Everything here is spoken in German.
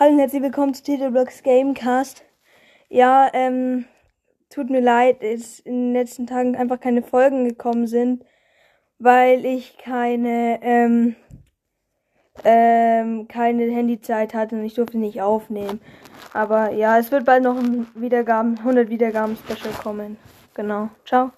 Hallo und herzlich willkommen zu Titelblocks Gamecast. Ja, ähm, tut mir leid, dass in den letzten Tagen einfach keine Folgen gekommen sind, weil ich keine, ähm, ähm, keine Handyzeit hatte und ich durfte nicht aufnehmen. Aber ja, es wird bald noch ein Wiedergaben, 100 Wiedergaben Special kommen. Genau. Ciao.